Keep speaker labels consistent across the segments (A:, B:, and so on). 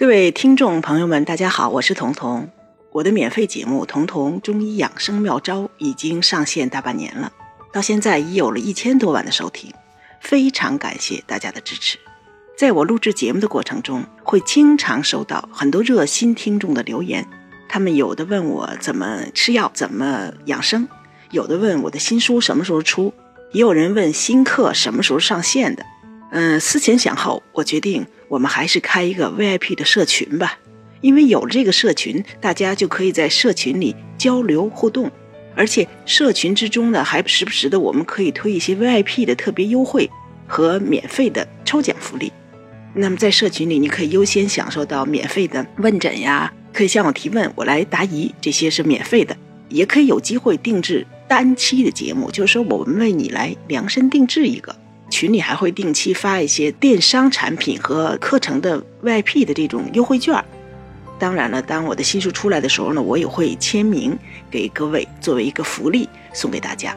A: 各位听众朋友们，大家好，我是彤彤。我的免费节目《彤彤中医养生妙招》已经上线大半年了，到现在已有了一千多万的收听，非常感谢大家的支持。在我录制节目的过程中，会经常收到很多热心听众的留言，他们有的问我怎么吃药、怎么养生，有的问我的新书什么时候出，也有人问新课什么时候上线的。嗯，思前想后，我决定我们还是开一个 VIP 的社群吧，因为有了这个社群，大家就可以在社群里交流互动，而且社群之中呢，还时不时的我们可以推一些 VIP 的特别优惠和免费的抽奖福利。那么在社群里，你可以优先享受到免费的问诊呀，可以向我提问，我来答疑，这些是免费的，也可以有机会定制单期的节目，就是说我们为你来量身定制一个。群里还会定期发一些电商产品和课程的 VIP 的这种优惠券。当然了，当我的新书出来的时候呢，我也会签名给各位作为一个福利送给大家。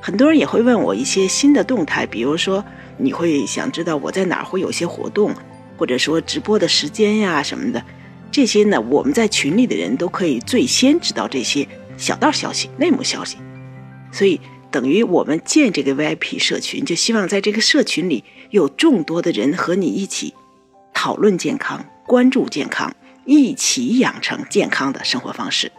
A: 很多人也会问我一些新的动态，比如说你会想知道我在哪儿会有些活动，或者说直播的时间呀什么的。这些呢，我们在群里的人都可以最先知道这些小道消息、内幕消息。所以。等于我们建这个 VIP 社群，就希望在这个社群里有众多的人和你一起讨论健康、关注健康，一起养成健康的生活方式。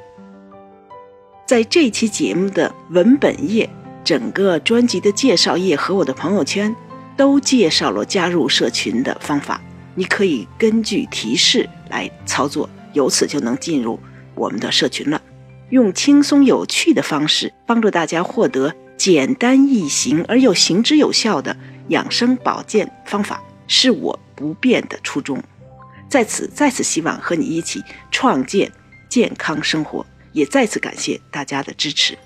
A: 在这期节目的文本页、整个专辑的介绍页和我的朋友圈，都介绍了加入社群的方法。你可以根据提示来操作，由此就能进入我们的社群了。用轻松有趣的方式帮助大家获得。简单易行而又行之有效的养生保健方法，是我不变的初衷。在此，再次希望和你一起创建健康生活，也再次感谢大家的支持。